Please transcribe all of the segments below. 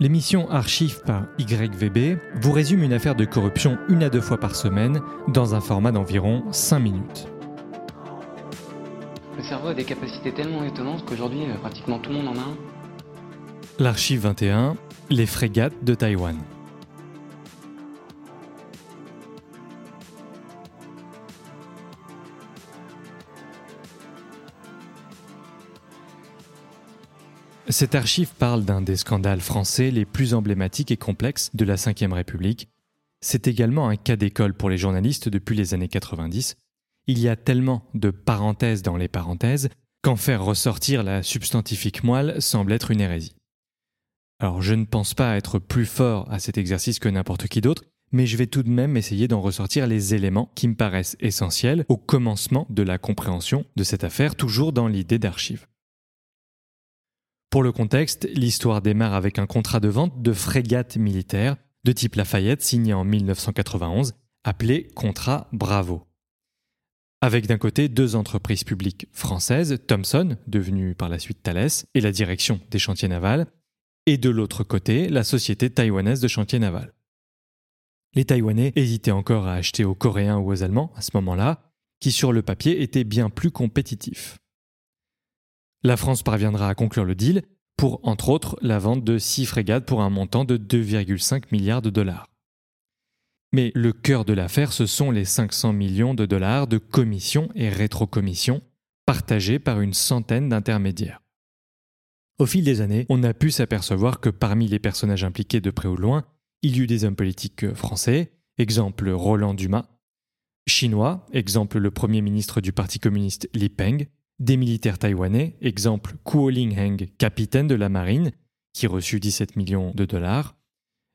L'émission Archive par YVB vous résume une affaire de corruption une à deux fois par semaine dans un format d'environ 5 minutes. Le cerveau a des capacités tellement étonnantes qu'aujourd'hui, euh, pratiquement tout le monde en a un. L'Archive 21, les frégates de Taïwan. Cette archive parle d'un des scandales français les plus emblématiques et complexes de la Ve République. C'est également un cas d'école pour les journalistes depuis les années 90. Il y a tellement de parenthèses dans les parenthèses qu'en faire ressortir la substantifique moelle semble être une hérésie. Alors je ne pense pas être plus fort à cet exercice que n'importe qui d'autre, mais je vais tout de même essayer d'en ressortir les éléments qui me paraissent essentiels au commencement de la compréhension de cette affaire, toujours dans l'idée d'archive. Pour le contexte, l'histoire démarre avec un contrat de vente de frégate militaire de type Lafayette signé en 1991, appelé Contrat Bravo. Avec d'un côté deux entreprises publiques françaises, Thomson, devenue par la suite Thales, et la direction des chantiers navals, et de l'autre côté la société taïwanaise de chantiers navals. Les Taïwanais hésitaient encore à acheter aux Coréens ou aux Allemands à ce moment-là, qui sur le papier étaient bien plus compétitifs. La France parviendra à conclure le deal pour, entre autres, la vente de six frégates pour un montant de 2,5 milliards de dollars. Mais le cœur de l'affaire, ce sont les 500 millions de dollars de commissions et rétrocommissions partagées par une centaine d'intermédiaires. Au fil des années, on a pu s'apercevoir que parmi les personnages impliqués de près ou loin, il y eut des hommes politiques français, exemple Roland Dumas, chinois, exemple le premier ministre du Parti communiste Li Peng, des militaires taïwanais, exemple Kuo Ling-heng, capitaine de la marine, qui reçut 17 millions de dollars,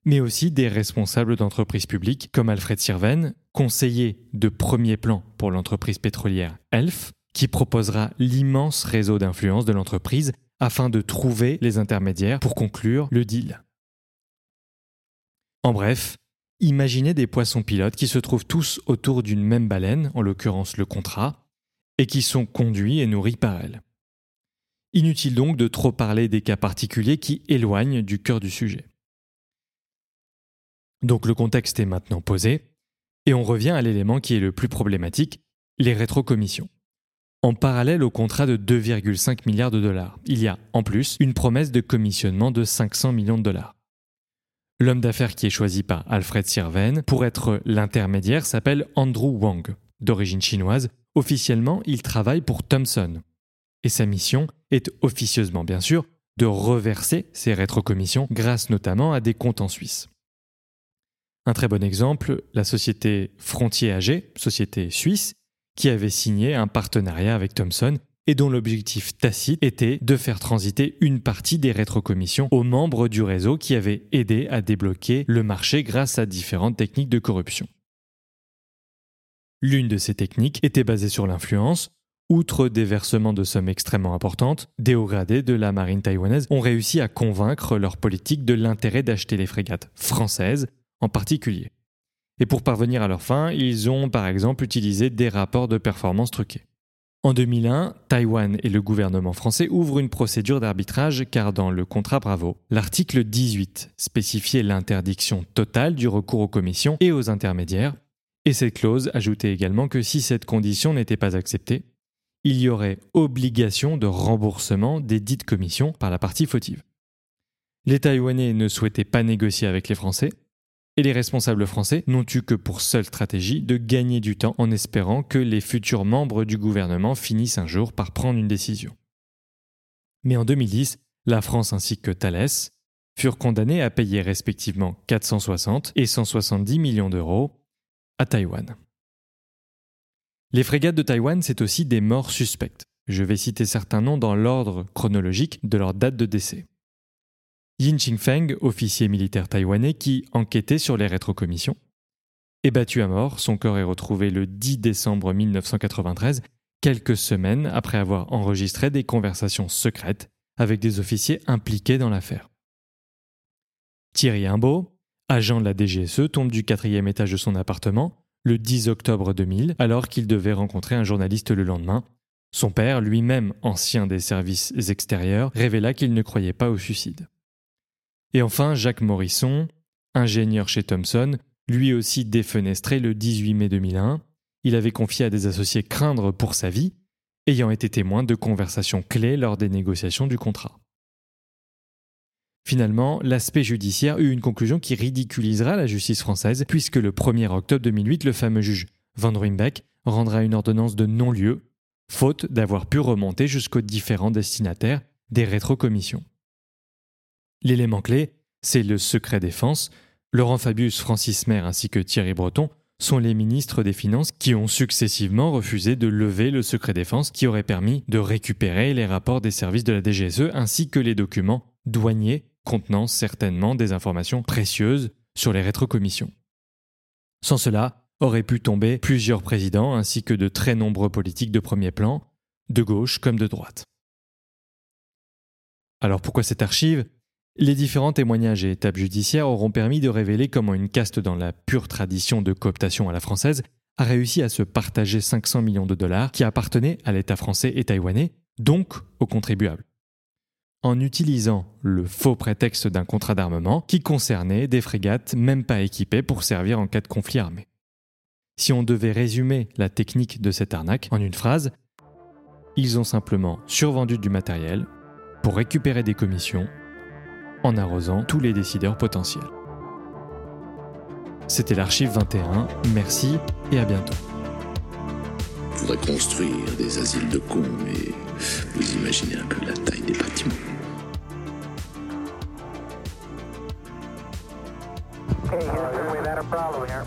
mais aussi des responsables d'entreprises publiques comme Alfred Sirven, conseiller de premier plan pour l'entreprise pétrolière ELF, qui proposera l'immense réseau d'influence de l'entreprise afin de trouver les intermédiaires pour conclure le deal. En bref, imaginez des poissons pilotes qui se trouvent tous autour d'une même baleine, en l'occurrence le contrat, et qui sont conduits et nourris par elle. Inutile donc de trop parler des cas particuliers qui éloignent du cœur du sujet. Donc le contexte est maintenant posé, et on revient à l'élément qui est le plus problématique, les rétrocommissions. En parallèle au contrat de 2,5 milliards de dollars, il y a en plus une promesse de commissionnement de 500 millions de dollars. L'homme d'affaires qui est choisi par Alfred Sirven pour être l'intermédiaire s'appelle Andrew Wang, d'origine chinoise, Officiellement, il travaille pour Thomson. Et sa mission est officieusement, bien sûr, de reverser ses rétrocommissions grâce notamment à des comptes en Suisse. Un très bon exemple, la société Frontier AG, société suisse, qui avait signé un partenariat avec Thomson et dont l'objectif tacite était de faire transiter une partie des rétrocommissions aux membres du réseau qui avaient aidé à débloquer le marché grâce à différentes techniques de corruption. L'une de ces techniques était basée sur l'influence. Outre des versements de sommes extrêmement importantes, des hauts gradés de la marine taïwanaise ont réussi à convaincre leur politique de l'intérêt d'acheter les frégates françaises en particulier. Et pour parvenir à leur fin, ils ont par exemple utilisé des rapports de performance truqués. En 2001, Taïwan et le gouvernement français ouvrent une procédure d'arbitrage car dans le contrat Bravo, l'article 18 spécifiait l'interdiction totale du recours aux commissions et aux intermédiaires et cette clause ajoutait également que si cette condition n'était pas acceptée, il y aurait obligation de remboursement des dites commissions par la partie fautive. Les Taïwanais ne souhaitaient pas négocier avec les Français, et les responsables français n'ont eu que pour seule stratégie de gagner du temps en espérant que les futurs membres du gouvernement finissent un jour par prendre une décision. Mais en 2010, la France ainsi que Thales furent condamnés à payer respectivement 460 et 170 millions d'euros à Taïwan. Les frégates de Taïwan, c'est aussi des morts suspectes. Je vais citer certains noms dans l'ordre chronologique de leur date de décès. Yin Chingfeng, officier militaire taïwanais qui enquêtait sur les rétrocommissions, est battu à mort. Son corps est retrouvé le 10 décembre 1993, quelques semaines après avoir enregistré des conversations secrètes avec des officiers impliqués dans l'affaire. Thierry Imbeau, agent de la DGSE, tombe du quatrième étage de son appartement le 10 octobre 2000, alors qu'il devait rencontrer un journaliste le lendemain. Son père, lui-même ancien des services extérieurs, révéla qu'il ne croyait pas au suicide. Et enfin, Jacques Morisson, ingénieur chez Thomson, lui aussi défenestré le 18 mai 2001. Il avait confié à des associés craindre pour sa vie, ayant été témoin de conversations clés lors des négociations du contrat. Finalement, l'aspect judiciaire eut une conclusion qui ridiculisera la justice française, puisque le 1er octobre 2008, le fameux juge Van Ruymbeck rendra une ordonnance de non-lieu, faute d'avoir pu remonter jusqu'aux différents destinataires des rétrocommissions. L'élément clé, c'est le secret défense. Laurent Fabius, Francis Maire ainsi que Thierry Breton sont les ministres des Finances qui ont successivement refusé de lever le secret défense qui aurait permis de récupérer les rapports des services de la DGSE ainsi que les documents douaniers contenant certainement des informations précieuses sur les rétrocommissions. Sans cela, auraient pu tomber plusieurs présidents ainsi que de très nombreux politiques de premier plan, de gauche comme de droite. Alors pourquoi cette archive? Les différents témoignages et étapes judiciaires auront permis de révéler comment une caste dans la pure tradition de cooptation à la française a réussi à se partager 500 millions de dollars qui appartenaient à l'État français et taïwanais, donc aux contribuables en utilisant le faux prétexte d'un contrat d'armement qui concernait des frégates même pas équipées pour servir en cas de conflit armé. Si on devait résumer la technique de cette arnaque en une phrase, ils ont simplement survendu du matériel pour récupérer des commissions en arrosant tous les décideurs potentiels. C'était l'archive 21, merci et à bientôt. faudrait construire des asiles de cons, mais vous imaginez un peu la taille des bâtiments. problem here.